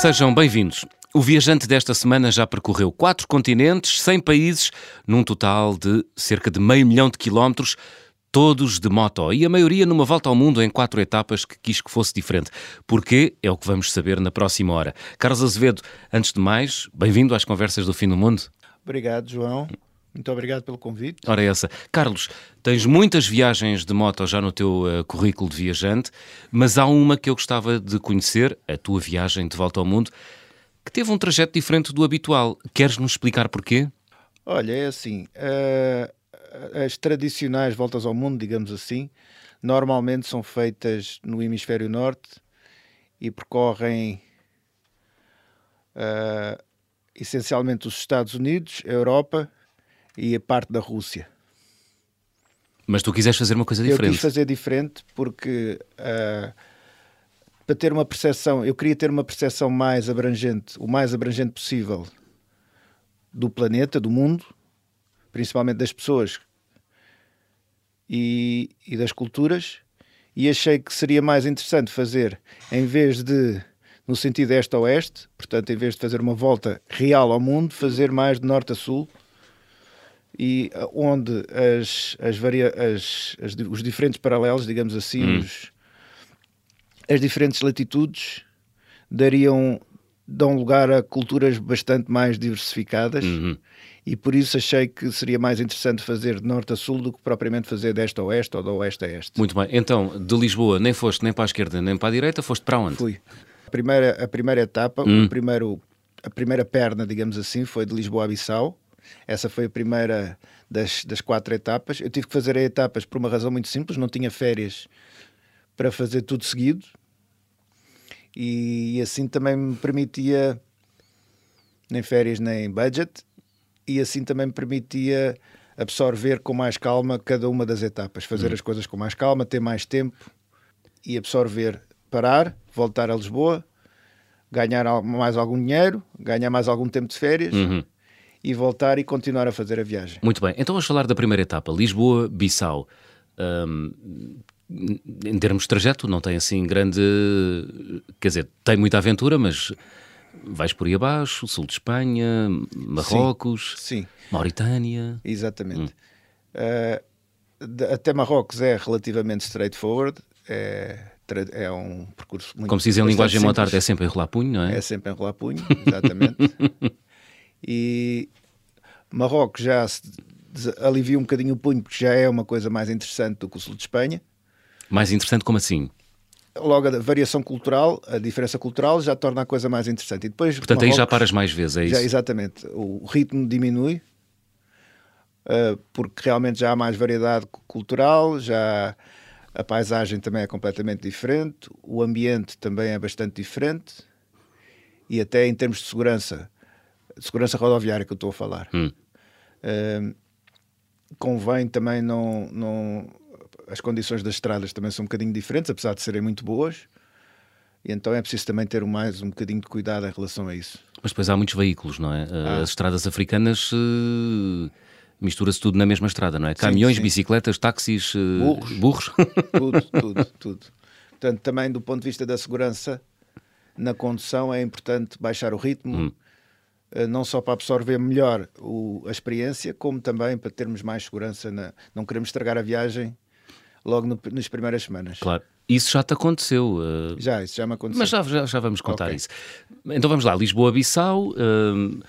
Sejam bem-vindos. O viajante desta semana já percorreu quatro continentes, 100 países, num total de cerca de meio milhão de quilómetros, todos de moto, e a maioria numa volta ao mundo em quatro etapas que quis que fosse diferente. Porquê? É o que vamos saber na próxima hora. Carlos Azevedo, antes de mais, bem-vindo às Conversas do Fim do Mundo. Obrigado, João. Muito obrigado pelo convite. Ora, essa. Carlos, tens muitas viagens de moto já no teu uh, currículo de viajante, mas há uma que eu gostava de conhecer, a tua viagem de volta ao mundo, que teve um trajeto diferente do habitual. Queres nos explicar porquê? Olha, é assim. Uh, as tradicionais voltas ao mundo, digamos assim, normalmente são feitas no hemisfério norte e percorrem uh, essencialmente os Estados Unidos, a Europa e a parte da Rússia. Mas tu quiseres fazer uma coisa diferente. Eu quis fazer diferente porque uh, para ter uma percepção, eu queria ter uma percepção mais abrangente, o mais abrangente possível do planeta, do mundo, principalmente das pessoas e, e das culturas, e achei que seria mais interessante fazer, em vez de no sentido este a oeste, portanto, em vez de fazer uma volta real ao mundo, fazer mais de norte a sul e uh, onde as, as, varia, as, as os diferentes paralelos, digamos assim, hum. os, as diferentes latitudes dariam dão lugar a culturas bastante mais diversificadas uhum. e por isso achei que seria mais interessante fazer de norte a sul do que propriamente fazer de este a oeste ou de oeste a este. Muito bem, então de Lisboa nem foste nem para a esquerda nem para a direita, foste para onde? Fui. A primeira, a primeira etapa, hum. o primeiro, a primeira perna, digamos assim, foi de Lisboa a Bissau essa foi a primeira das, das quatro etapas. Eu tive que fazer etapas por uma razão muito simples, não tinha férias para fazer tudo seguido. E, e assim também me permitia nem férias nem budget e assim também me permitia absorver com mais calma cada uma das etapas, fazer hum. as coisas com mais calma, ter mais tempo e absorver, parar, voltar a Lisboa, ganhar mais algum dinheiro, ganhar mais algum tempo de férias uhum e voltar e continuar a fazer a viagem. Muito bem, então vamos falar da primeira etapa, Lisboa-Bissau. Um, em termos de trajeto, não tem assim grande. Quer dizer, tem muita aventura, mas vais por aí abaixo, sul de Espanha, Marrocos, sim, sim. Mauritânia. Exatamente. Hum. Uh, até Marrocos é relativamente straightforward. É, é um percurso muito. Como se diz em linguagem motarda, é sempre enrolar punho, não é? É sempre enrolar punho, exatamente. E Marrocos já alivia um bocadinho o punho, porque já é uma coisa mais interessante do que o sul de Espanha. Mais interessante como assim? Logo, a variação cultural, a diferença cultural já torna a coisa mais interessante. E depois, Portanto, Marrocos, aí já paras mais vezes, é isso? Já, exatamente. O ritmo diminui, uh, porque realmente já há mais variedade cultural, já a paisagem também é completamente diferente, o ambiente também é bastante diferente, e até em termos de segurança, segurança rodoviária que eu estou a falar. Hum. Uh, convém também não, não. As condições das estradas também são um bocadinho diferentes, apesar de serem muito boas. E então é preciso também ter mais um bocadinho de cuidado em relação a isso. Mas depois há muitos veículos, não é? Ah. As estradas africanas uh, mistura-se tudo na mesma estrada, não é? Caminhões, sim, bicicletas, táxis, uh, burros. burros. Tudo, tudo, tudo. Portanto, também do ponto de vista da segurança na condução é importante baixar o ritmo. Hum eh, não só para absorver melhor o, a experiência, como também para termos mais segurança. Na, não queremos estragar a viagem logo no, nas primeiras semanas. Claro. Isso já te aconteceu? Uh... Já, isso já me aconteceu. Mas já, já, já vamos contar okay. isso. Então vamos lá, Lisboa-Bissau. Uh,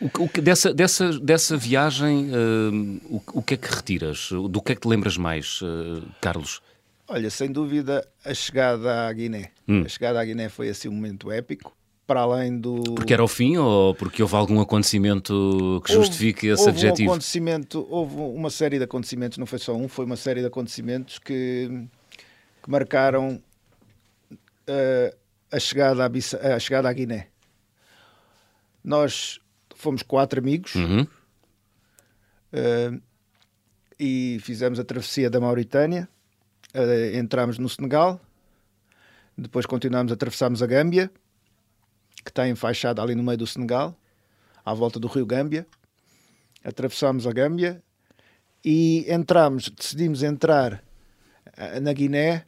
o, o, dessa, dessa, dessa viagem, uh, o, o que é que retiras? Do que é que te lembras mais, Carlos? Olha, sem dúvida, a chegada à Guiné. Hum. A chegada à Guiné foi assim um momento épico para além do. Porque era o fim ou porque houve algum acontecimento que justifique esse houve adjetivo? Um acontecimento, houve uma série de acontecimentos, não foi só um, foi uma série de acontecimentos que, que marcaram uh, a, chegada à, a chegada à Guiné. Nós fomos quatro amigos uhum. uh, e fizemos a travessia da Mauritânia, uh, entramos no Senegal, depois continuámos, atravessámos a Gâmbia que está enfaixada ali no meio do Senegal, à volta do rio Gâmbia. Atravessámos a Gâmbia e entramos, decidimos entrar eh, na Guiné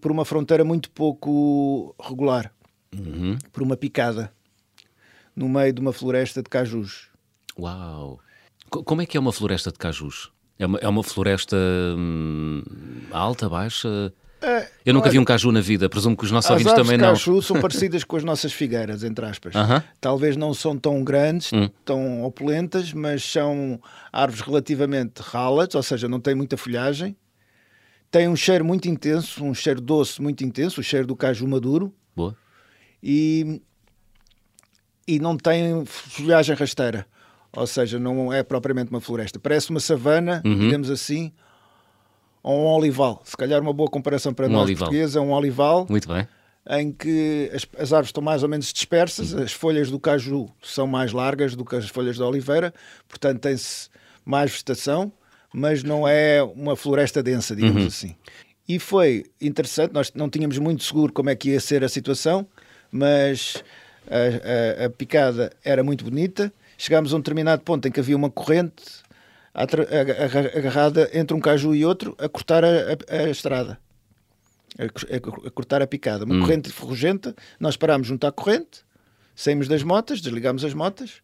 por uma fronteira muito pouco regular. Uhum. por uma picada no meio de uma floresta de cajus. Uau! Co- Como é que é uma floresta de cajus? É uma, é uma floresta hum, alta, baixa? Eu nunca vi um caju na vida, presumo que os nossos As ouvintes também não. caju são parecidas com as nossas figueiras, entre aspas. Aham. Hum. Talvez não são tão grandes, tão opulentas, mas são árvores relativamente ralas, ou seja, não têm muita folhagem. Têm um cheiro muito intenso, um cheiro doce muito intenso, o cheiro do caju maduro. Boa. e, e não tem folhagem rasteira. Ou seja, não é propriamente uma floresta. Parece uma savana, Uhum. digamos assim, ou um olival. Se calhar uma boa comparação para Um nós olival. portugueses é um olival Muito bem. em que as, as árvores estão mais ou menos dispersas, as folhas do caju são mais largas do que as folhas da oliveira, portanto tem-se mais vegetação, mas não é uma floresta densa, digamos assim. E foi interessante, nós não tínhamos muito seguro como é que ia ser a situação, mas a, a- a picada era muito bonita. Chegámos a um determinado ponto em que havia uma corrente agarrada entre um caju e outro a cortar a, a- a estrada a, co- a co- a cortar a picada. Uma corrente ferrugenta, nós parámos junto à corrente, saímos das motas, desligámos as motas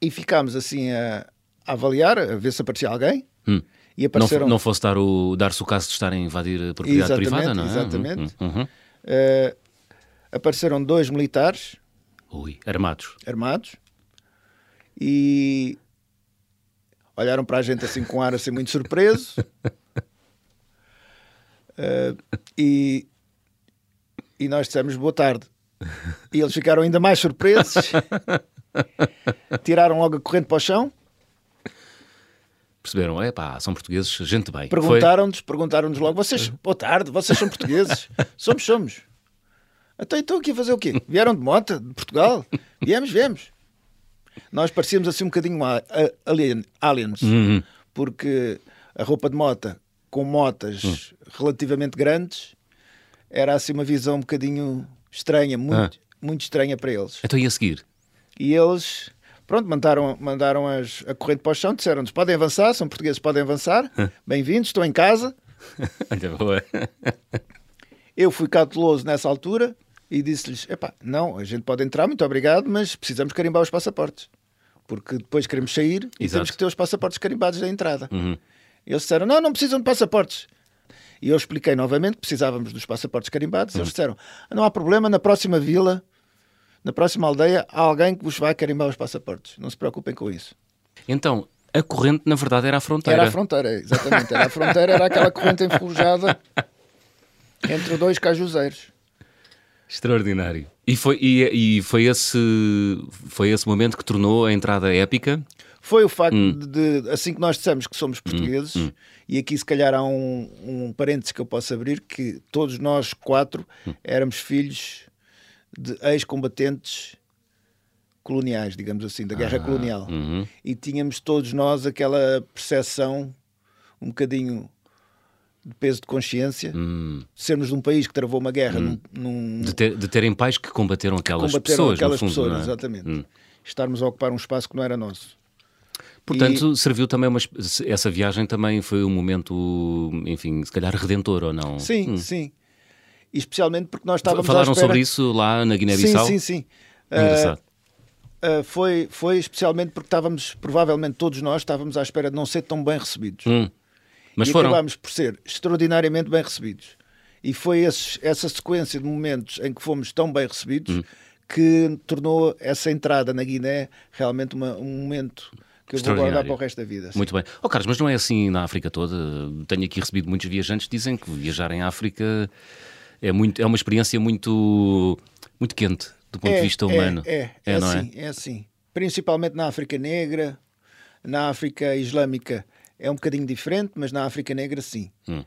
e ficámos assim a, avaliar, a ver se aparecia alguém. Hum. E Não, apareceram. não fosse dar o, dar-se o caso de estarem a invadir a propriedade Exatamente, privada, não é? exatamente. Uhum, eh, apareceram dois militares Ui, armados. armados e olharam para a gente assim com um ar assim muito surpreso Eh, e, e nós dissemos boa tarde e eles ficaram ainda mais surpresos tiraram logo a corrente para o chão Perceberam? É pá, são portugueses, gente bem. Perguntaram-nos perguntaram-nos logo vocês, boa tarde, vocês são portugueses somos, somos então estão aqui a fazer o quê? Vieram de moto, de Portugal? Viemos, viemos. Nós parecíamos assim um bocadinho alien, aliens, Uhum. porque a roupa de mota com motas relativamente grandes era assim uma visão um bocadinho estranha, muito, muito estranha para eles. Então e a seguir? E eles, pronto, mandaram, mandaram as, a corrente para o chão, disseram-nos: podem avançar, são portugueses, podem avançar, bem-vindos, estou em casa. Olha, boa. Eu fui cauteloso nessa altura e disse-lhes: epá, não, a gente pode entrar, muito obrigado, mas precisamos carimbar os passaportes. Porque depois queremos sair e Exato. temos que ter os passaportes carimbados da entrada. Uhum. Eles disseram: não, não precisam de passaportes. E eu expliquei novamente que precisávamos dos passaportes carimbados. Eles disseram: não há problema, na próxima vila, na próxima aldeia, há alguém que vos vai carimbar os passaportes. Não se preocupem com isso. Então, a corrente na verdade era a fronteira. Era a fronteira, exatamente. Era a fronteira, era aquela corrente enferrujada entre dois cajuzeiros. Extraordinário. E foi, e, e foi, esse, foi esse momento que tornou a entrada épica? Foi o facto Hum. de, assim que nós dissemos que somos portugueses, e aqui se calhar há um, um parênteses que eu posso abrir, que todos nós quatro Hum. éramos filhos de ex-combatentes coloniais, digamos assim, da guerra colonial. uhum. E tínhamos todos nós aquela percepção um bocadinho de peso de consciência, Hum. sermos de um país que travou uma guerra num, num- De, ter- de terem pais que combateram aquelas combateram pessoas, aquelas fundo, pessoas, é? exatamente. Hum. Estarmos a ocupar um espaço que não era nosso. Portanto, serviu também uma. Essa viagem também foi um momento, enfim, se calhar redentor ou não? Sim, sim. E especialmente porque nós estávamos Falaram sobre isso lá na Sim, Guiné-Bissau? sim, sim. Engraçado. Ah, ah, foi, foi especialmente porque estávamos, provavelmente todos nós, estávamos à espera de não ser tão bem recebidos. Hum. Mas e foram. acabámos por ser extraordinariamente bem recebidos. E foi esses- essa sequência de momentos em que fomos tão bem recebidos Hum. que tornou essa entrada na Guiné realmente uma- um momento que eu vou guardar para o resto da vida. Muito bem. Oh, Carlos, mas não é assim na África toda? Tenho aqui recebido muitos viajantes que dizem que viajar em África é, muito, é uma experiência muito, muito quente do ponto de vista humano. É, é, é, não assim, é assim. Principalmente na África Negra, na África Islâmica é um bocadinho diferente, mas na África Negra sim. Hum.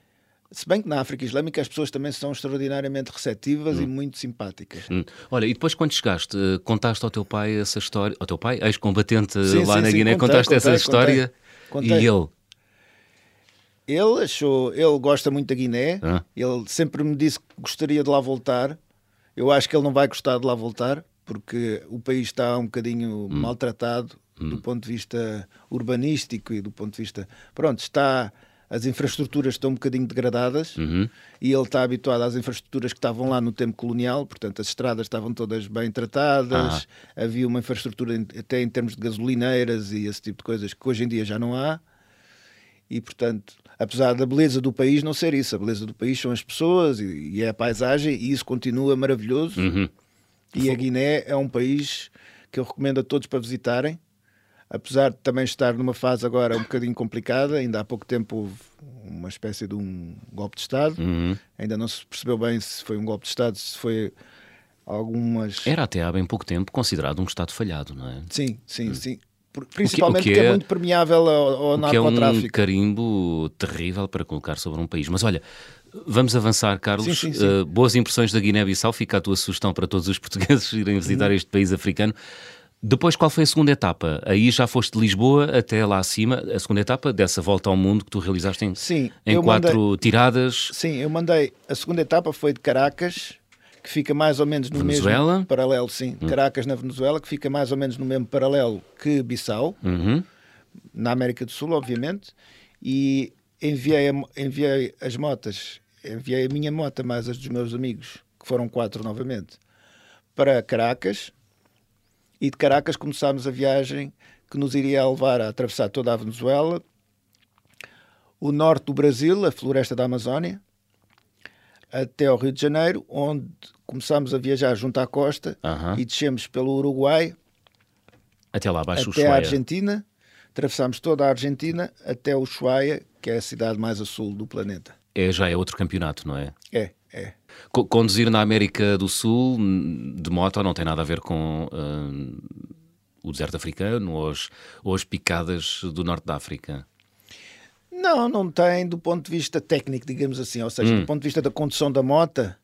Se bem que na África Islâmica as pessoas também são extraordinariamente receptivas e muito simpáticas. Hum. Olha, e depois quando chegaste, eh, contaste ao teu pai essa história, ao teu pai, ex-combatente lá sim, na sim, Guiné, contei, contaste essa contei, história contei. e Contei. ele, Ele achou, ele gosta muito da Guiné, Ah. ele sempre me disse que gostaria de lá voltar. Eu acho que ele não vai gostar de lá voltar, porque o país está um bocadinho maltratado do ponto de vista urbanístico e do ponto de vista. Pronto, está as infraestruturas estão um bocadinho degradadas Uhum. e ele está habituado às infraestruturas que estavam lá no tempo colonial, portanto as estradas estavam todas bem tratadas, havia uma infraestrutura até em termos de gasolineiras e esse tipo de coisas que hoje em dia já não há. E portanto, apesar da beleza do país não ser isso, a beleza do país são as pessoas e, e é a paisagem e isso continua maravilhoso. Uhum. E a Guiné é um país que eu recomendo a todos para visitarem, apesar de também estar numa fase agora um bocadinho complicada. Ainda há pouco tempo houve uma espécie de um golpe de Estado. Uhum. Ainda não se percebeu bem se foi um golpe de Estado, se foi algumas. Era até há bem pouco tempo considerado um Estado falhado, não é? Sim, sim, sim. Por- Principalmente o que porque é... é- muito permeável ao, ao O que é um narcotráfico. carimbo terrível para colocar sobre um país. Mas olha, vamos avançar, Carlos. Sim, sim, sim. Uh, boas impressões da Guiné-Bissau. Fica a tua sugestão para todos os portugueses irem visitar Uhum. este país africano. Depois, qual foi a segunda etapa? Aí já foste de Lisboa até lá acima. A segunda etapa dessa volta ao mundo que tu realizaste em, Sim, em quatro tiradas. Sim, eu mandei. A segunda etapa foi de Caracas, que fica mais ou menos no Venezuela? mesmo paralelo, sim. Caracas na Venezuela, que fica mais ou menos no mesmo paralelo que Bissau, Uhum. na América do Sul, obviamente. E enviei, a- enviei as motas, enviei a minha mota mais as dos meus amigos, que foram quatro novamente, para Caracas. E de Caracas começámos a viagem que nos iria levar a atravessar toda a Venezuela, o norte do Brasil, a floresta da Amazónia, até ao Rio de Janeiro, onde começámos a viajar junto à costa e descemos pelo Uruguai Até lá abaixo, até a. Argentina, atravessámos toda a Argentina até o Ushuaia, que é a cidade mais a sul do planeta. É, já é outro campeonato, não é? É, é. Co- Conduzir na América do Sul hum, de moto não tem nada a ver com hum, o deserto africano ou as, ou as picadas do norte da África. Não, não tem do ponto de vista técnico, digamos assim, ou seja, Hum. do ponto de vista da condução da mota,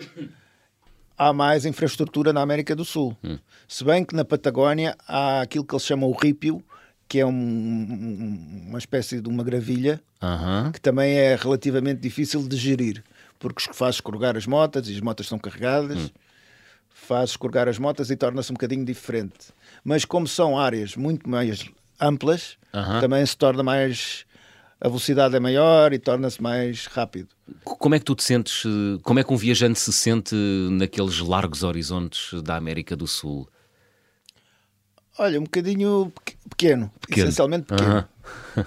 há mais infraestrutura na América do Sul. Hum. Se bem que na Patagónia há aquilo que eles chamam o rípio, que é um- um- uma espécie de uma gravilha, Aham. que também é relativamente difícil de gerir, porque faz escorregar as motas e as motas estão carregadas, faz escorregar as motas e torna-se um bocadinho diferente. Mas como são áreas muito mais amplas, Aham. também se torna mais. A velocidade é maior e torna-se mais rápido. Como é que tu te sentes, eh, como é que um viajante se sente naqueles largos horizontes da América do Sul? Olha, um bocadinho peque- pequeno, Pequeno. essencialmente pequeno. Aham. Uh,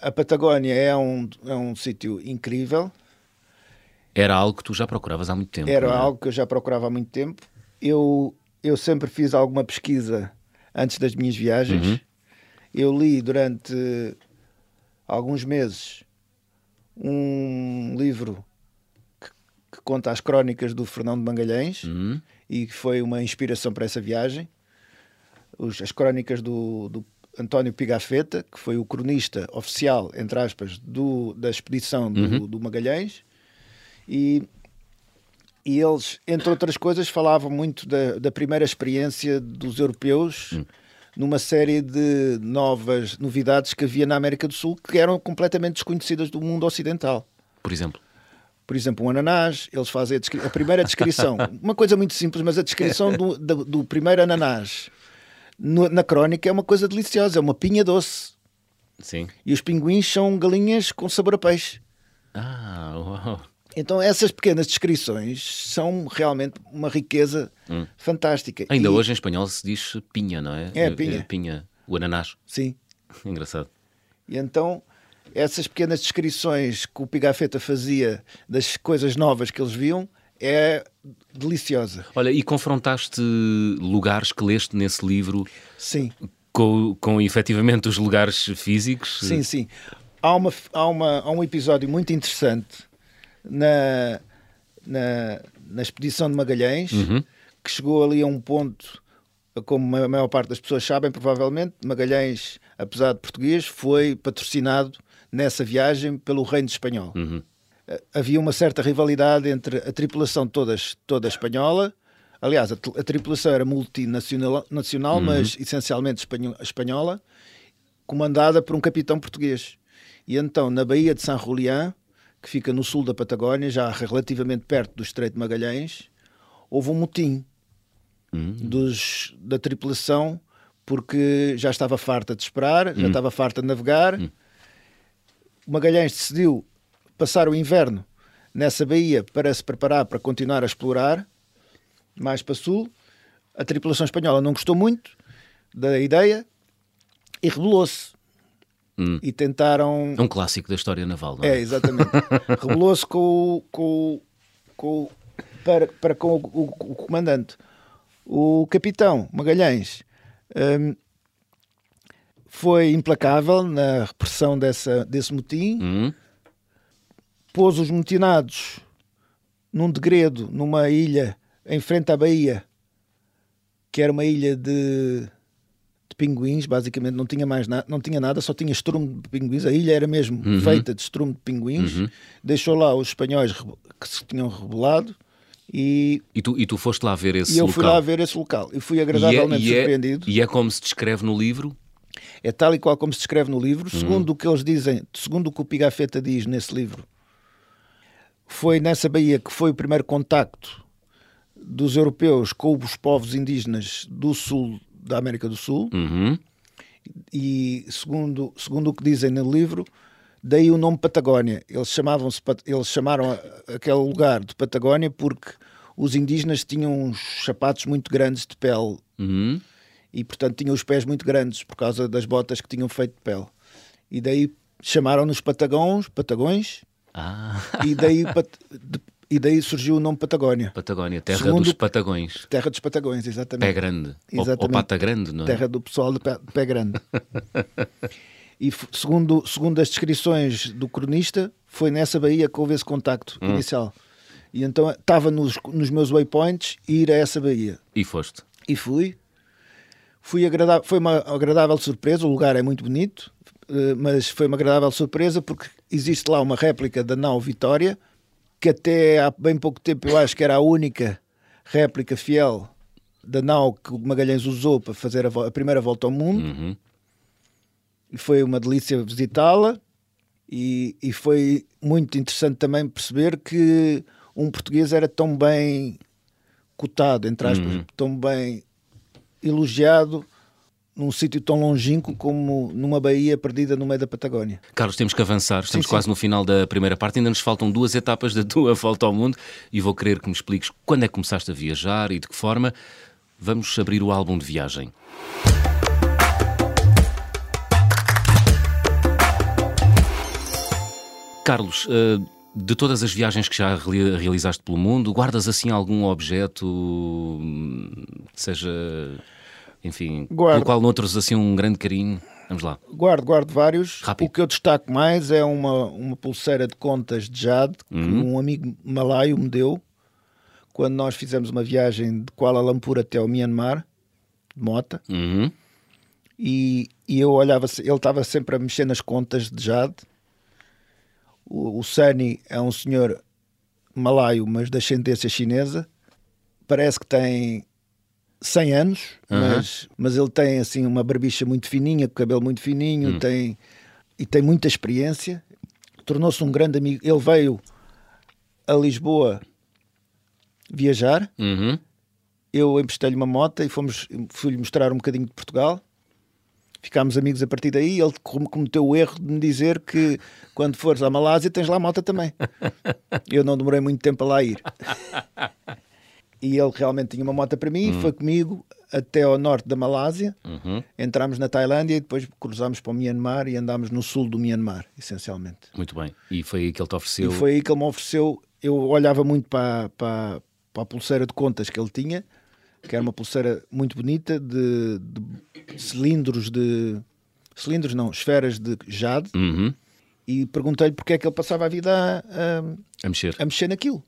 a Patagónia é um, é um sítio incrível. Era algo que tu já procuravas há muito tempo. Era é? algo que eu já procurava há muito tempo. Eu, eu sempre fiz alguma pesquisa antes das minhas viagens. Uhum. Eu li durante alguns meses um livro que, que conta as crónicas do Fernão de Mangalhães Hum, e que foi uma inspiração para essa viagem. Os- as crónicas do, do António Pigafetta, que foi o cronista oficial, entre aspas, do, da expedição do, do Magalhães. E, e eles, entre outras coisas, falavam muito da, da primeira experiência dos europeus numa série de novas novidades que havia na América do Sul que eram completamente desconhecidas do mundo ocidental por exemplo. por exemplo, um ananás, eles fazem a, a primeira descrição, uma coisa muito simples, mas a descrição do, do, do primeiro ananás no- na crónica é uma coisa deliciosa, é uma pinha doce. Sim. E os pinguins são galinhas com sabor a peixe. Ah, uau. Então essas pequenas descrições são realmente uma riqueza fantástica. Ainda E- hoje em espanhol se diz pinha, não é? É, pinha. pinha. O ananás. Sim. Engraçado. E então essas pequenas descrições que o Pigafetta fazia das coisas novas que eles viam é deliciosa. Olha, e confrontaste lugares que leste nesse livro Sim. com, com efetivamente os lugares físicos? Sim, sim. Há, uma, há, uma, há um episódio muito interessante na, na, na expedição de Magalhães que chegou ali a um ponto, como a maior parte das pessoas sabem, provavelmente, Magalhães, apesar de português, foi patrocinado nessa viagem pelo Reino Espanhol. Uhum. Eh, Havia uma certa rivalidade entre a tripulação toda, toda espanhola. Aliás, a, a tripulação era multinacional, nacional, mas essencialmente espanho- espanhola comandada por um capitão português. E então, na Baía de San Julián, que fica no sul da Patagónia, já relativamente perto do Estreito de Magalhães, houve um motim dos, da tripulação porque já estava farta de esperar, já estava farta de navegar Magalhães decidiu passar o inverno nessa baía para se preparar para continuar a explorar mais para sul. A tripulação espanhola não gostou muito da ideia e rebelou-se. Hum. E tentaram. É um clássico da história naval, não É, é? exatamente. Rebelou-se com, o- com, com, para, para com o, o- o comandante. O capitão Magalhães hum, foi implacável na repressão dessa, desse motim, Hum? pôs os motinados num degredo, numa ilha em frente à Bahia, que era uma ilha de pinguins, basicamente não tinha mais nada, não tinha nada, só tinha estrume de pinguins. A ilha era mesmo feita de estrume de pinguins. Deixou lá os espanhóis que se tinham rebelado e, E, tu, e tu foste lá ver esse e eu local? fui lá ver esse local e fui E é- agradavelmente e é, surpreendido. E é como se descreve no livro? É tal e qual como se descreve no livro, Uhum. segundo o que eles dizem, segundo o que o Pigafetta diz nesse livro. Foi nessa baía que foi o primeiro contacto dos europeus com os povos indígenas do sul da América do Sul Uhum. e segundo, segundo o que dizem no livro, daí o nome Patagónia. Eles chamavam-se eles chamaram aquele lugar de Patagónia porque os indígenas tinham uns sapatos muito grandes de pele Uhum. e portanto tinham os pés muito grandes por causa das botas que tinham feito de pele. E daí chamaram-nos Patagões, Patagões, Ah, e daí, e daí surgiu o nome Patagónia. Patagónia, terra Segundo- dos Patagões. Terra dos Patagões, Pé exatamente. grande. Ou, ou Exatamente. pata grande, não é? Terra do pessoal de pé, pé grande. e segundo, segundo as descrições do cronista, foi nessa baía que houve esse contacto Hum. inicial. E então estava nos, nos meus waypoints ir a essa baía. E foste. E fui. Fui agradável, foi uma agradável surpresa. O lugar é muito bonito, eh, mas foi uma agradável surpresa porque existe lá uma réplica da nau Vitória, que até há bem pouco tempo eu acho que era a única réplica fiel da nau que o Magalhães usou para fazer a, a primeira volta ao mundo. Uhum. E foi uma delícia visitá-la. E, e foi muito interessante também perceber que um português era tão bem cotado, entre aspas, tão bem elogiado num sítio tão longínquo como numa baía perdida no meio da Patagónia. Carlos, temos que avançar. Estamos sim. quase no final da primeira parte. Ainda nos faltam duas etapas da tua volta ao mundo e vou querer que me expliques quando é que começaste a viajar e de que forma. Vamos abrir o álbum de viagem. Carlos, eh, de todas as viagens que já reali- realizaste pelo mundo, guardas assim algum objeto, hum, seja, enfim, Guardo. pelo qual noutros assim um grande carinho? Vamos lá. Guardo, guardo vários. Rápido. O que eu destaco mais é uma, uma pulseira de contas de jade que um amigo malaio me deu quando nós fizemos uma viagem de Kuala Lumpur até ao Myanmar, de mota. Uhum. e, e eu olhava, ele estava sempre a mexer nas contas de Jade. O, o Sunny é um senhor malaio, mas de ascendência chinesa. Parece que tem 100 anos, mas, mas ele tem assim uma barbicha muito fininha, com cabelo muito fininho, tem, e tem muita experiência. Tornou-se um grande amigo. Ele veio a Lisboa viajar Uhum. eu emprestei-lhe uma moto e fomos, fui-lhe mostrar um bocadinho de Portugal. Ficámos amigos a partir daí. Ele com- cometeu o erro de me dizer que quando fores à Malásia tens lá moto também. Eu não demorei muito tempo a lá ir. E ele realmente tinha uma moto para mim, foi comigo até ao norte da Malásia. Uhum. Entramos na Tailândia e depois cruzámos para o Myanmar e andámos no sul do Myanmar, essencialmente. Muito bem. E foi aí que ele te ofereceu. E foi aí que ele me ofereceu. Eu olhava muito para, para, para a pulseira de contas que ele tinha, que era uma pulseira muito bonita de, de cilindros de. cilindros não, esferas de jade, Uhum. e perguntei-lhe porque é que ele passava a vida a, a, A mexer. a mexer naquilo.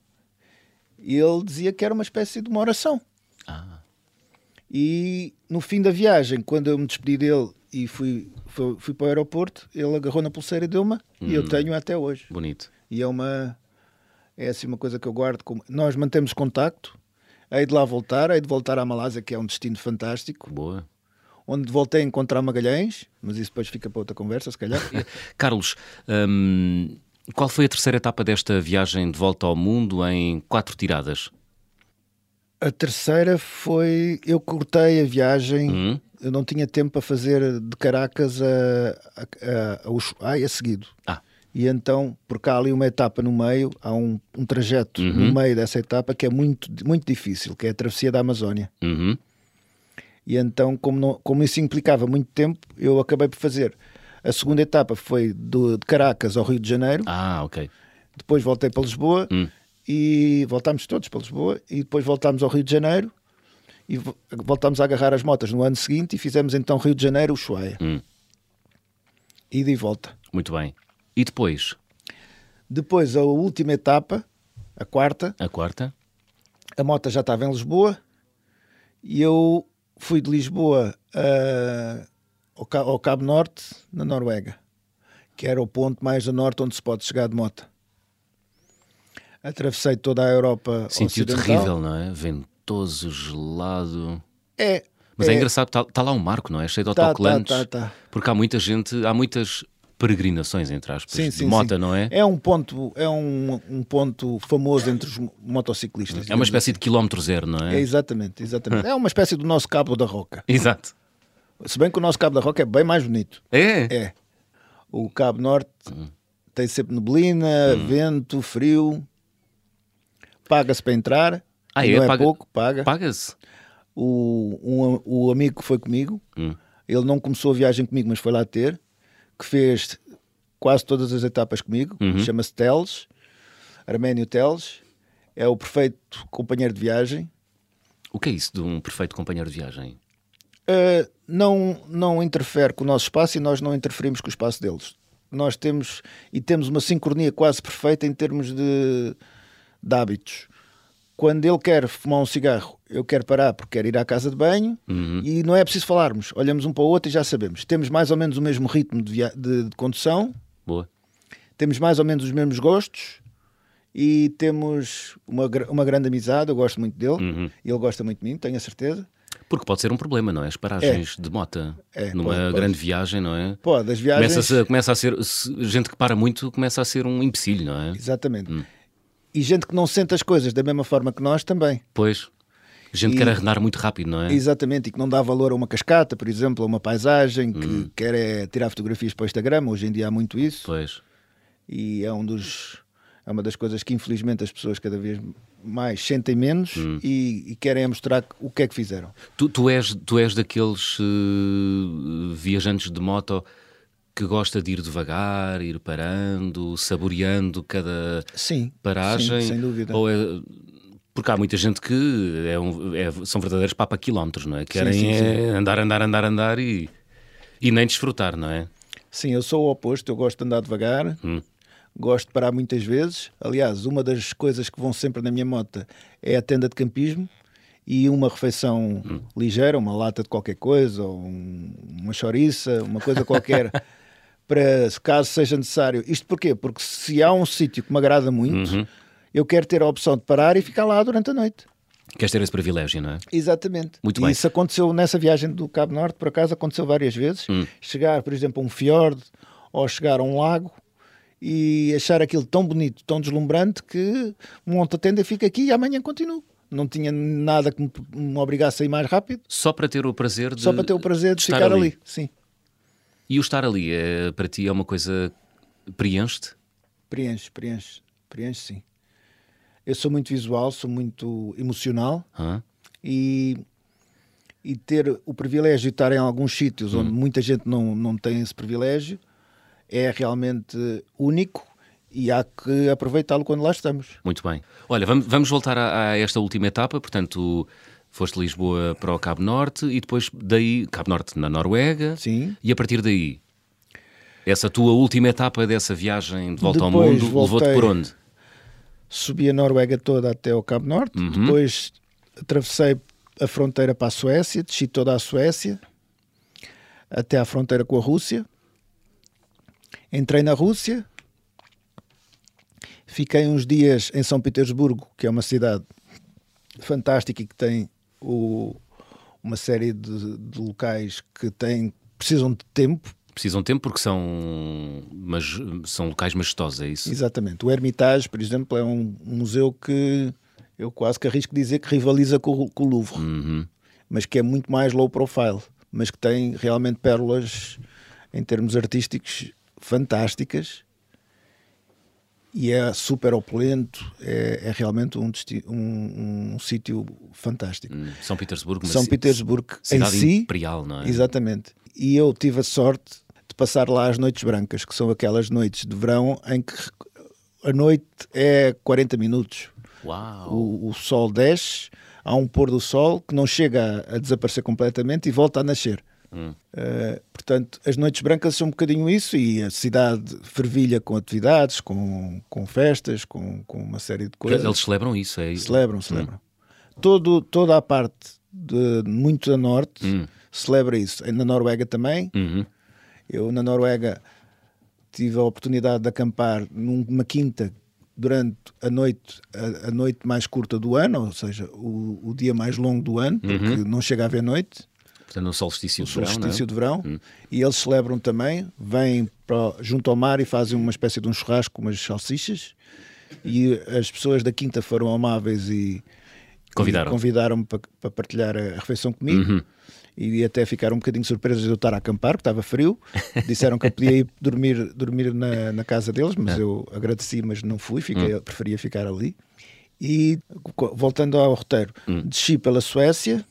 E ele dizia que era uma espécie de uma oração. Ah, E no fim da viagem, quando eu me despedi dele e fui, fui, fui para o aeroporto, ele agarrou na pulseira e deu-me, e eu tenho até hoje. bonito. E é uma é assim uma coisa que eu guardo. Como... Nós mantemos contacto. Hei de lá voltar, hei de voltar à Malásia, que é um destino fantástico, Boa. onde voltei a encontrar Magalhães, mas isso depois fica para outra conversa, se calhar. Carlos, hum, qual foi a terceira etapa desta viagem de volta ao mundo em quatro tiradas? A terceira foi. Eu cortei a viagem, Hum? eu não tinha tempo para fazer de Caracas a, a, a, a, Ushuaia seguido. Ah, E então, porque há ali uma etapa no meio, há um, um trajeto Uhum. no meio dessa etapa que é muito, muito difícil, que é a travessia da Amazónia. Uhum. E então, como, não- como isso implicava muito tempo, eu acabei por fazer. A segunda etapa foi do- de Caracas ao Rio de Janeiro, Ah, ok. depois voltei para Lisboa Hum. e voltámos todos para Lisboa e depois voltámos ao Rio de Janeiro e vo- voltámos a agarrar as motas no ano seguinte e fizemos então Rio de Janeiro, Ushuaia. Hum. Ida e volta. Muito bem. E depois, Depois, a última etapa, a quarta, a quarta? a moto já estava em Lisboa e eu fui de Lisboa a- ao, Ca- ao Cabo Norte, na Noruega, que era o ponto mais a norte onde se pode chegar de moto. Atravessei toda a Europa ocidental. terrível, não é? Ventoso, gelado. É, Mas é, engraçado, está lá um marco, não é? Cheio de Tá, autocolantes. tá, tá, tá. Porque há muita gente, há muitas peregrinações, entre aspas, Sim, de sim, mota, sim. não é? É um ponto, é um, um ponto famoso entre os motociclistas. É uma espécie de quilómetro zero, não assim. é? É exatamente, exatamente. É uma espécie do nosso Cabo da Roca. Exato. Se bem que o nosso Cabo da Roca é bem mais bonito. É? É. O Cabo Norte tem sempre neblina, Hum. vento, frio. Paga-se para entrar. Ah, é? Não é Paga- pouco, paga. Paga-se. O, um- o amigo que foi comigo, Hum. ele não começou a viagem comigo, mas foi lá ter, que fez quase todas as etapas comigo, Uhum. chama-se Teles, Arménio Teles, é o perfeito companheiro de viagem. O que é isso de um perfeito companheiro de viagem? Uh, não, não interfere com o nosso espaço e nós não interferimos com o espaço deles. Nós temos e temos uma sincronia quase perfeita em termos de, de hábitos. Quando ele quer fumar um cigarro, eu quero parar porque quero ir à casa de banho Uhum. e não é preciso falarmos. Olhamos um para o outro e já sabemos. Temos mais ou menos o mesmo ritmo de, de- de condução, Boa. temos mais ou menos os mesmos gostos e temos uma, uma grande amizade. Eu gosto muito dele, Uhum. ele gosta muito de mim, tenho a certeza. Porque pode ser um problema, não é? As paragens de mota É, numa pode, pode. grande viagem, não é? Pô, das viagens. Começa a, começa a ser. se- gente que para muito começa a ser um empecilho, não é? Exatamente. E gente que não sente as coisas da mesma forma que nós também. Pois. Gente E- que quer arredar muito rápido, não é? Exatamente, e que não dá valor a uma cascata, por exemplo, a uma paisagem, que Hum. quer é tirar fotografias para o Instagram. Hoje em dia há muito isso. Pois. E é um dos. É uma das coisas que infelizmente as pessoas cada vez mais sentem menos Hum. e, e querem mostrar o que é que fizeram. Tu, tu és, tu és daqueles eh, viajantes de moto que gosta de ir devagar, ir parando, saboreando cada Sim, paragem? sim, sem dúvida. Ou é- porque há muita gente que é um- é- são verdadeiros papa-quilómetros, não é? Querem sim, sim. é andar, andar, andar, andar e, e nem desfrutar, não é? Sim, eu sou o oposto, eu gosto de andar devagar, Hum. Gosto de parar muitas vezes. Aliás, uma das coisas que vão sempre na minha moto é a tenda de campismo e uma refeição Hum. ligeira, uma lata de qualquer coisa, ou um- uma chouriça, uma coisa qualquer, para caso seja necessário. Isto porquê? Porque se há um sítio que me agrada muito, Uhum. eu quero ter a opção de parar e ficar lá durante a noite. Queres ter esse privilégio, não é? Exatamente. Muito e bem. isso aconteceu nessa viagem do Cabo Norte, por acaso aconteceu várias vezes. Hum. Chegar, por exemplo, a um fiord ou chegar a um lago e achar aquilo tão bonito, tão deslumbrante que monto a tenda e fico aqui e amanhã continuo. Não tinha nada que me, me obrigasse a ir mais rápido, Só para ter o prazer de só para ter o prazer de ficar ali. Sim, E o estar ali é, para ti é uma coisa preenche-te? preenche, preenche, preenche sim. Eu sou muito visual, sou muito emocional e, e ter o privilégio de estar em alguns sítios onde muita gente não, não tem esse privilégio é realmente único e há que aproveitá-lo quando lá estamos. Muito bem. Olha, vamos, vamos voltar a, a esta última etapa. Portanto, foste de Lisboa para o Cabo Norte e depois daí, Cabo Norte na Noruega. Sim. E a partir daí, essa tua última etapa dessa viagem de volta ao Depois mundo levou-te por onde? Subi a Noruega toda até ao Cabo Norte, depois atravessei a fronteira para a Suécia, desci toda a Suécia até à fronteira com a Rússia. Entrei na Rússia, fiquei uns dias em São Petersburgo, que é uma cidade fantástica e que tem o- uma série de, de locais que têm, precisam de tempo. Precisam de tempo porque são, mas, são locais majestosos, é isso? Exatamente. O Hermitage, por exemplo, é um, um museu que eu quase que arrisco dizer que rivaliza com, o- com o Louvre, Uhum. mas que é muito mais low profile, mas que tem realmente pérolas em termos artísticos fantásticas e é super opulento, é, é realmente um, um, um sítio fantástico. Hum, São Petersburgo, São Petersburgo em si, imperial, não é? Exatamente. E eu tive a sorte de passar lá as noites brancas, que são aquelas noites de verão em que a noite é 40 minutos. Uau. O, o sol desce, há um pôr do sol que não chega a, a desaparecer completamente e volta a nascer. Hum. Uh, portanto, as noites brancas são um bocadinho isso e a cidade fervilha com atividades, com, com festas, com, com uma série de coisas. Eles celebram isso, é isso? Celebram, celebram. Hum. Todo, toda a parte de muito a norte hum. celebra isso. Na Noruega também. Uhum. Eu, na Noruega, tive a oportunidade de acampar numa quinta durante a noite, a, a, noite mais curta do ano, ou seja, o, o dia mais longo do ano, porque uhum. não chega a haver noite. Portanto, no solstício, de, solstício verão, de verão. Hum. E eles celebram também, vêm para, junto ao mar e fazem uma espécie de um churrasco com umas salsichas. E as pessoas da quinta foram amáveis e convidaram-me convidaram para, para, partilhar a refeição comigo. Uhum. E até ficaram um bocadinho surpresos de eu estar a acampar, porque estava frio. Disseram que eu podia ir dormir, dormir na, na casa deles, mas é. eu agradeci, mas não fui, fiquei, uhum. preferia ficar ali. E voltando ao roteiro, uhum. desci pela Suécia,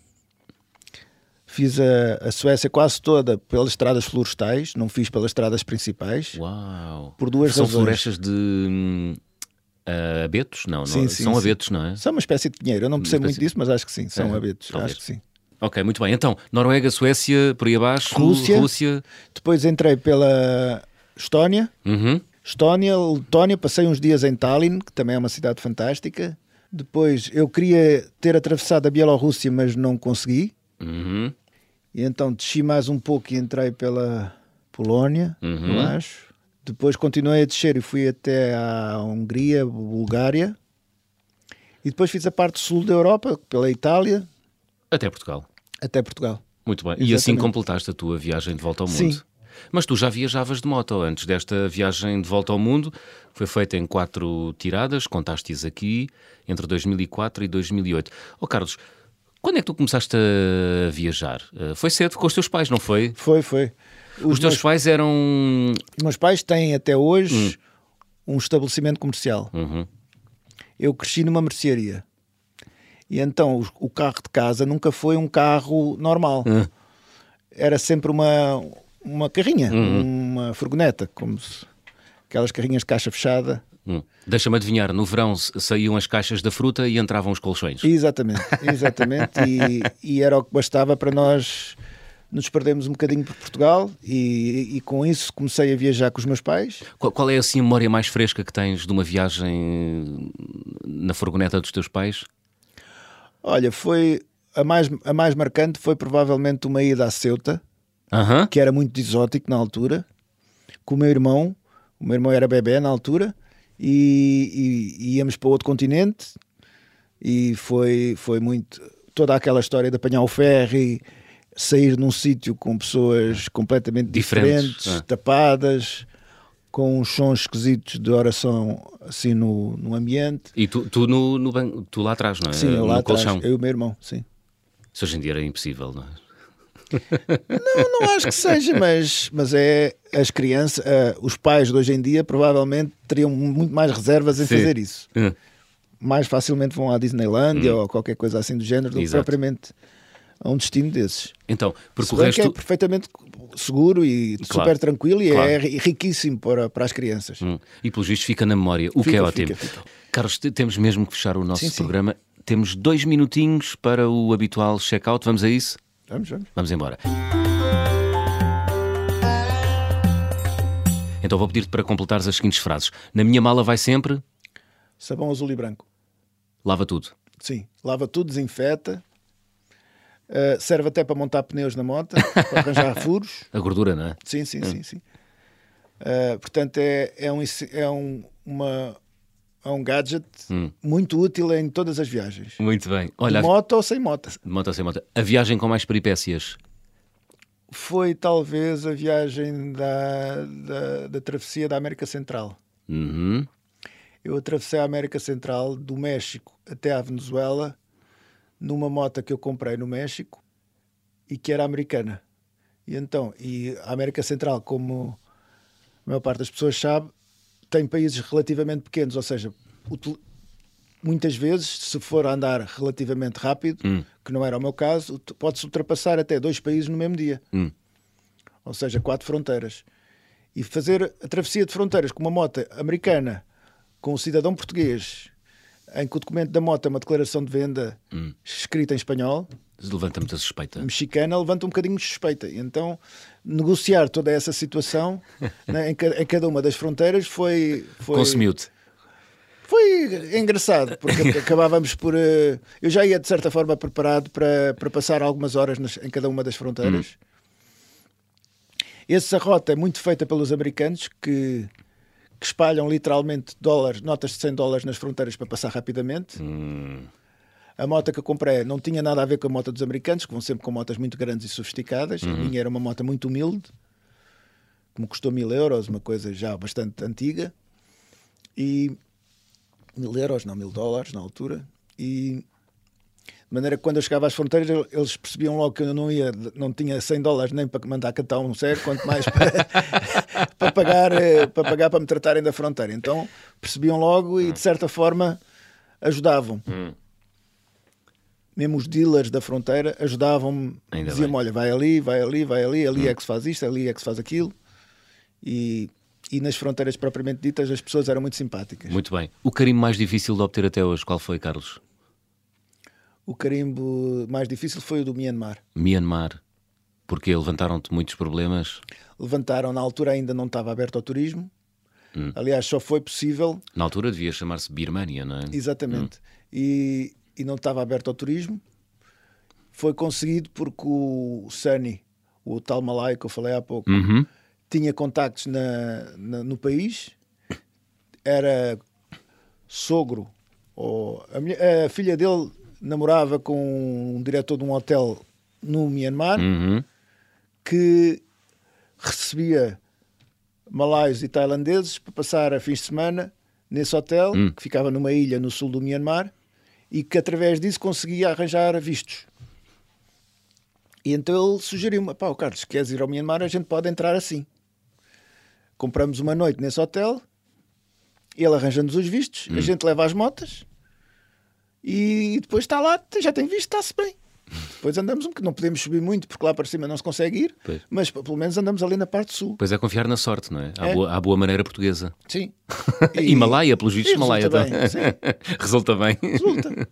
Fiz a, a, Suécia quase toda pelas estradas florestais, não fiz pelas estradas principais. Uau! Por duas São razões. florestas de uh, abetos? Não, sim, não sim, são sim. abetos, não é? São uma espécie de pinheiro. Eu não percebo muito disso, mas acho que sim, são é, abetos. Talvez. Acho que sim. Ok, muito bem. Então, Noruega, Suécia, por aí abaixo, Rússia. Rússia. Depois entrei pela Estónia. Uhum. Estónia, Letónia, passei uns dias em Tallinn, que também é uma cidade fantástica. Depois eu queria ter atravessado a Bielorrússia, mas não consegui. Uhum. E então desci mais um pouco e entrei pela Polónia, uhum. eu acho. Depois continuei a descer e fui até à Hungria, Bulgária. E depois fiz a parte sul da Europa, pela Itália. Até Portugal. Até Portugal. Muito bem. Exatamente. E assim completaste a tua viagem de volta ao mundo. Sim. Mas tu já viajavas de moto antes desta viagem de volta ao mundo. Foi feita em quatro tiradas, contaste-as aqui, entre 2004 e 2008. Ó oh, Carlos, quando é que tu começaste a viajar? Eh, foi cedo com os teus pais, não foi? Foi, foi. Os, os teus meus... pais eram. Os meus pais têm até hoje hum. um estabelecimento comercial. Uhum. Eu cresci numa mercearia. E então o, o, carro de casa nunca foi um carro normal. Uhum. Era sempre uma, uma carrinha, uhum. uma furgoneta, como se, aquelas carrinhas de caixa fechada. Hum. Deixa-me adivinhar, no verão saíam as caixas da fruta e entravam os colchões. Exatamente, exatamente. e, e, era o que bastava para nós nos perdermos um bocadinho por Portugal e, e, com isso comecei a viajar com os meus pais. Qual, qual, é assim a memória mais fresca que tens de uma viagem na furgoneta dos teus pais? Olha, foi a mais, a mais marcante foi provavelmente uma ida à Ceuta, uh -huh. que era muito exótico na altura, com o meu irmão. O meu irmão era bebê na altura e, e, íamos para outro continente e foi, foi muito toda aquela história de apanhar o ferry, sair num sítio com pessoas completamente diferentes, diferentes é. tapadas, com uns sons esquisitos de oração assim no, no ambiente. E tu, tu, no, no, tu lá atrás, não é? Sim, eu lá no atrás, colchão. eu e o meu irmão, sim. Isso hoje em dia era impossível, não é? Não, não acho que seja, mas, mas é as crianças, uh, os pais de hoje em dia provavelmente teriam muito mais reservas em Sim. fazer isso. Hum. Mais facilmente vão à Disneylandia Hum. ou qualquer coisa assim do género do que Exato. propriamente a um destino desses. Então, porque Se o resto. que é perfeitamente seguro e Claro. super tranquilo e Claro. é ri- riquíssimo para, para as crianças. Hum. E pelos vistos fica na memória, o que Fica, é ótimo. fica, fica. Carlos, te- temos mesmo que fechar o nosso Sim, sim. programa. Temos dois minutinhos para o habitual check-out. Vamos a isso? Vamos, vamos. Vamos embora. Então vou pedir-te para completares as seguintes frases. Na minha mala vai sempre, Sabão azul e branco. lava tudo. Sim, lava tudo, desinfeta. Uh, serve até para montar pneus na moto, para arranjar furos. A gordura, não é? Sim, sim, sim, sim. Uh, portanto, é, é, um, é, um, uma, é um gadget Hum. muito útil em todas as viagens. Muito bem. De Olha, a... moto ou sem moto. moto ou sem moto. A viagem com mais peripécias. Foi talvez a viagem da, da, da travessia da América Central. Uhum. Eu atravessei a América Central do México até à Venezuela numa moto que eu comprei no México e que era americana. E então, e a América Central, como a maior parte das pessoas sabe, tem países relativamente pequenos, ou seja, muitas vezes, se for andar relativamente rápido, hum. que não era o meu caso, pode-se ultrapassar até dois países no mesmo dia. Hum. Ou seja, quatro fronteiras. E fazer a travessia de fronteiras com uma moto americana, com um cidadão português, em que o documento da moto é uma declaração de venda hum. escrita em espanhol. Levanta muita suspeita. Mexicana levanta um bocadinho de suspeita. Então, negociar toda essa situação né, em, em, cada uma das fronteiras foi. foi... Consumiu-te. Foi engraçado, porque acabávamos por. Uh, eu já ia, de certa forma, preparado para, para passar algumas horas nas, em cada uma das fronteiras. Hum. Essa rota é muito feita pelos americanos que, que espalham literalmente dólares, notas de 100 dólares nas fronteiras para passar rapidamente. Hum. A moto que eu comprei não tinha nada a ver com a moto dos americanos, que vão sempre com motas muito grandes e sofisticadas. Uhum. A minha era uma moto muito humilde, que me custou mil euros, uma coisa já bastante antiga. E mil euros, não mil dólares na altura, e de maneira que quando eu chegava às fronteiras eles percebiam logo que eu não ia, não tinha 100 dólares nem para mandar cantar um cego, quanto mais para, para, pagar, eh, para pagar para me tratarem da fronteira. Então percebiam logo e de certa forma ajudavam. Hum. Mesmo os dealers da fronteira ajudavam-me, diziam-me: olha, vai ali, vai ali, vai ali, ali hum. é que se faz isto, ali é que se faz aquilo. E e nas fronteiras propriamente ditas as pessoas eram muito simpáticas. Muito bem. O carimbo mais difícil de obter até hoje, qual foi, Carlos? O carimbo mais difícil foi o do Myanmar. Myanmar. Porque levantaram-te muitos problemas? Levantaram, na altura ainda não estava aberto ao turismo. Hum. Aliás, só foi possível. Na altura devia chamar-se Birmania, não é? Exatamente. Hum. E, e não estava aberto ao turismo. Foi conseguido porque o Sunny, o tal Malai que eu falei há pouco, uhum tinha contactos na, na, no país, era sogro, ou a, minha, a, filha dele namorava com um diretor de um hotel no Myanmar uhum. que recebia malaios e tailandeses para passar a fins de semana nesse hotel, uhum. que ficava numa ilha no sul do Myanmar, e que através disso conseguia arranjar vistos. E então ele sugeriu-me: pá, Carlos, queres ir ao Myanmar? A gente pode entrar assim compramos uma noite nesse hotel, ele arranja-nos os vistos, hum. a gente leva as motas e depois está lá, já tem visto, está-se bem. Depois andamos um que não podemos subir muito porque lá para cima não se consegue ir, pois. mas pelo menos andamos ali na parte sul. Pois é confiar na sorte, não é? À, é. Boa, à boa maneira portuguesa. Sim. E, Himalaia, pelos vistos, Himalaia resulta bem. resulta bem. Resulta.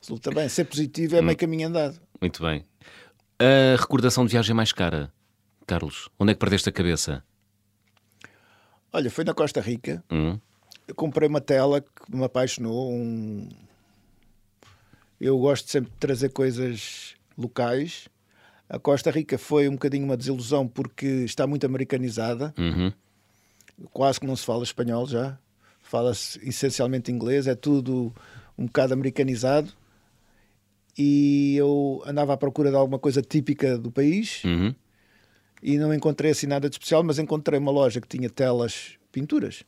Resulta bem. Ser positivo é hum. meio caminho andado. Muito bem. A recordação de viagem mais cara, Carlos, onde é que perdeste a cabeça? Olha, foi na Costa Rica. Hum. Eu comprei uma tela que me apaixonou. Um... Eu gosto sempre de trazer coisas locais. A Costa Rica foi um bocadinho uma desilusão porque está muito americanizada. Uhum. Quase que não se fala espanhol já. Fala-se essencialmente inglês. É tudo um bocado americanizado. E eu andava à procura de alguma coisa típica do país. Uhum e não encontrei assim nada de especial, mas encontrei uma loja que tinha telas, pinturas.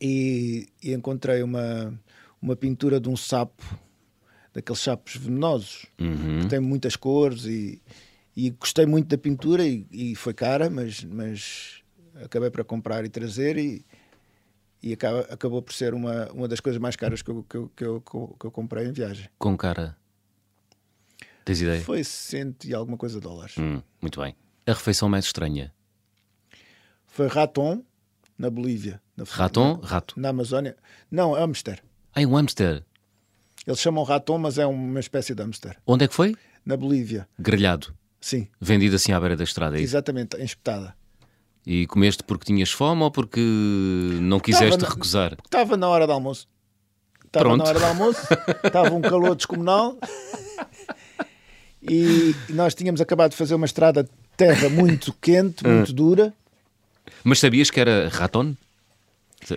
E, e encontrei uma, uma pintura de um sapo, daqueles sapos venenosos, uhum. que tem muitas cores e, e gostei muito da pintura e, e, foi cara, mas, mas acabei para comprar e trazer e, e acaba, acabou por ser uma, uma das coisas mais caras que eu, que, eu, que, eu, que eu comprei em viagem. Com cara? Tens ideia? Foi cento e alguma coisa dólares. Hum, muito bem. A refeição mais estranha? Foi raton, na Bolívia. Na, raton? Na, rato? Na Amazónia. Não, hamster. Ah, é um hamster? Eles chamam raton, mas é uma espécie de hamster. Onde é que foi? Na Bolívia. Grelhado? Sim. Vendido assim à beira da estrada, é Exatamente, espetada. E comeste porque tinhas fome ou porque não quiseste na, recusar? Estava na hora do almoço. Estava na hora do almoço, estava um calor descomunal e nós tínhamos acabado de fazer uma estrada terra muito quente, muito dura. Mas sabias que era raton?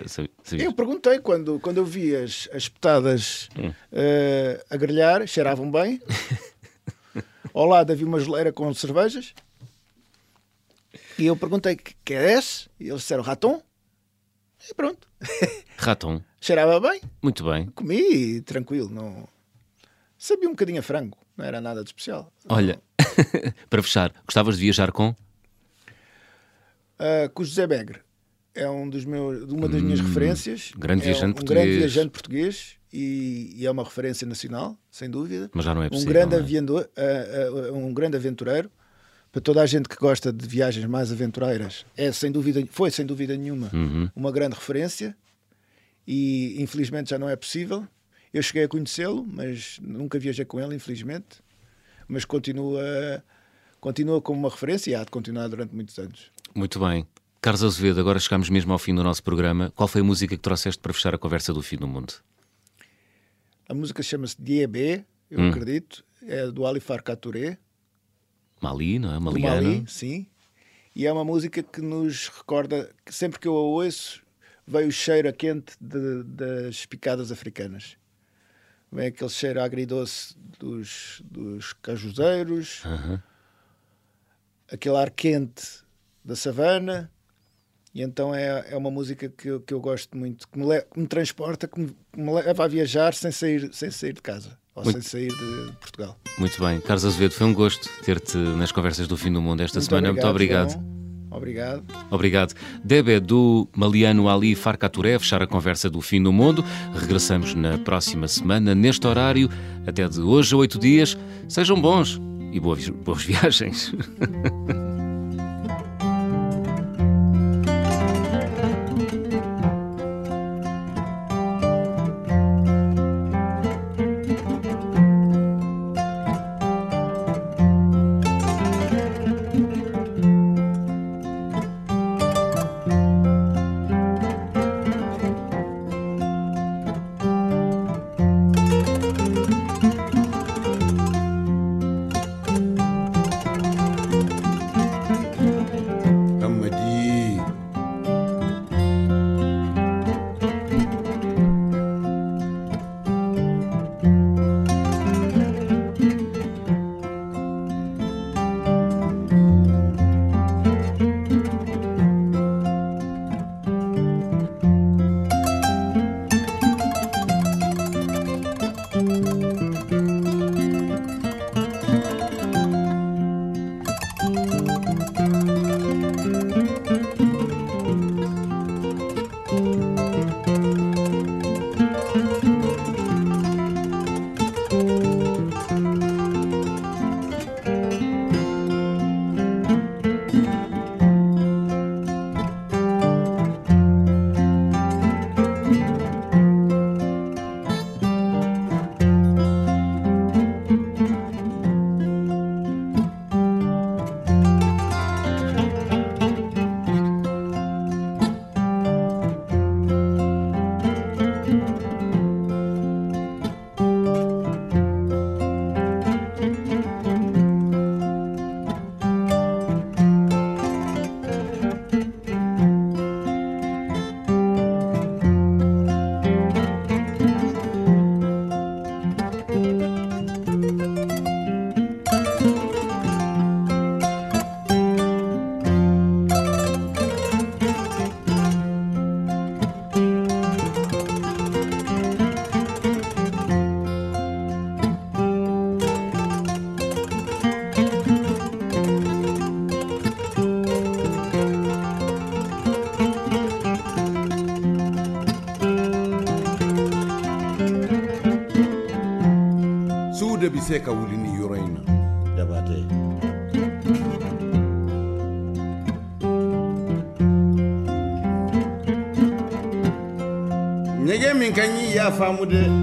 Sabias? Eu perguntei quando, quando eu vi as, as petadas hum. uh, a grelhar, cheiravam bem. Ao lado havia uma geleira com cervejas. E eu perguntei que, é esse? E eles disseram raton. E pronto. Raton. Cheirava bem. Muito bem. Comi tranquilo. Não... Sabia um bocadinho a frango. Não era nada de especial. Olha, para fechar, gostavas de viajar com? Uh, com o José Begre. É um dos meus, uma das minhas referências. grande é viajante um, um português. grande viajante português e, e é uma referência nacional, sem dúvida. Mas já não é um possível. grande, não é? aviador, ah, ah, um grande aventureiro. Para toda a gente que gosta de viagens mais aventureiras, é sem dúvida, foi sem dúvida nenhuma Uhum. uma grande referência e infelizmente já não é possível. Eu cheguei a conhecê-lo, mas nunca viajei com ele, infelizmente. Mas continua, continua como uma referência e há de continuar durante muitos anos. Muito bem. Carlos Azevedo, agora chegamos mesmo ao fim do nosso programa. Qual foi a música que trouxeste para fechar a conversa do fim do mundo? A música chama-se Diebé, eu Hum. acredito, é do Ali Farka Touré, Mali, não é? do Maliano. Mali, sim. E é uma música que nos recorda que sempre que eu a ouço, veio o cheiro a quente de- das picadas africanas. Vem aquele cheiro agridoce dos, dos cajuzeiros, Aham. aquele ar quente da savana. E então é, é uma música que eu, que eu gosto muito, que me, le- que me transporta, que me, que me leva a viajar sem sair, sem sair de casa ou Muito- sem sair de Portugal. Muito bem. Carlos Azevedo, foi um gosto ter-te nas conversas do fim do mundo esta Muito semana. Muito obrigado. Obrigado. Obrigado. Debe do Maliano Ali Farcaturé, fechar a conversa do fim do mundo. Regressamos na próxima semana, neste horário, até de hoje a oito dias. Sejam bons e boas, boas viagens. Se ka wuli ni yɔrɔ in na. Jabate. Ɲɛgɛn min ka ɲi y'a faamu dɛ.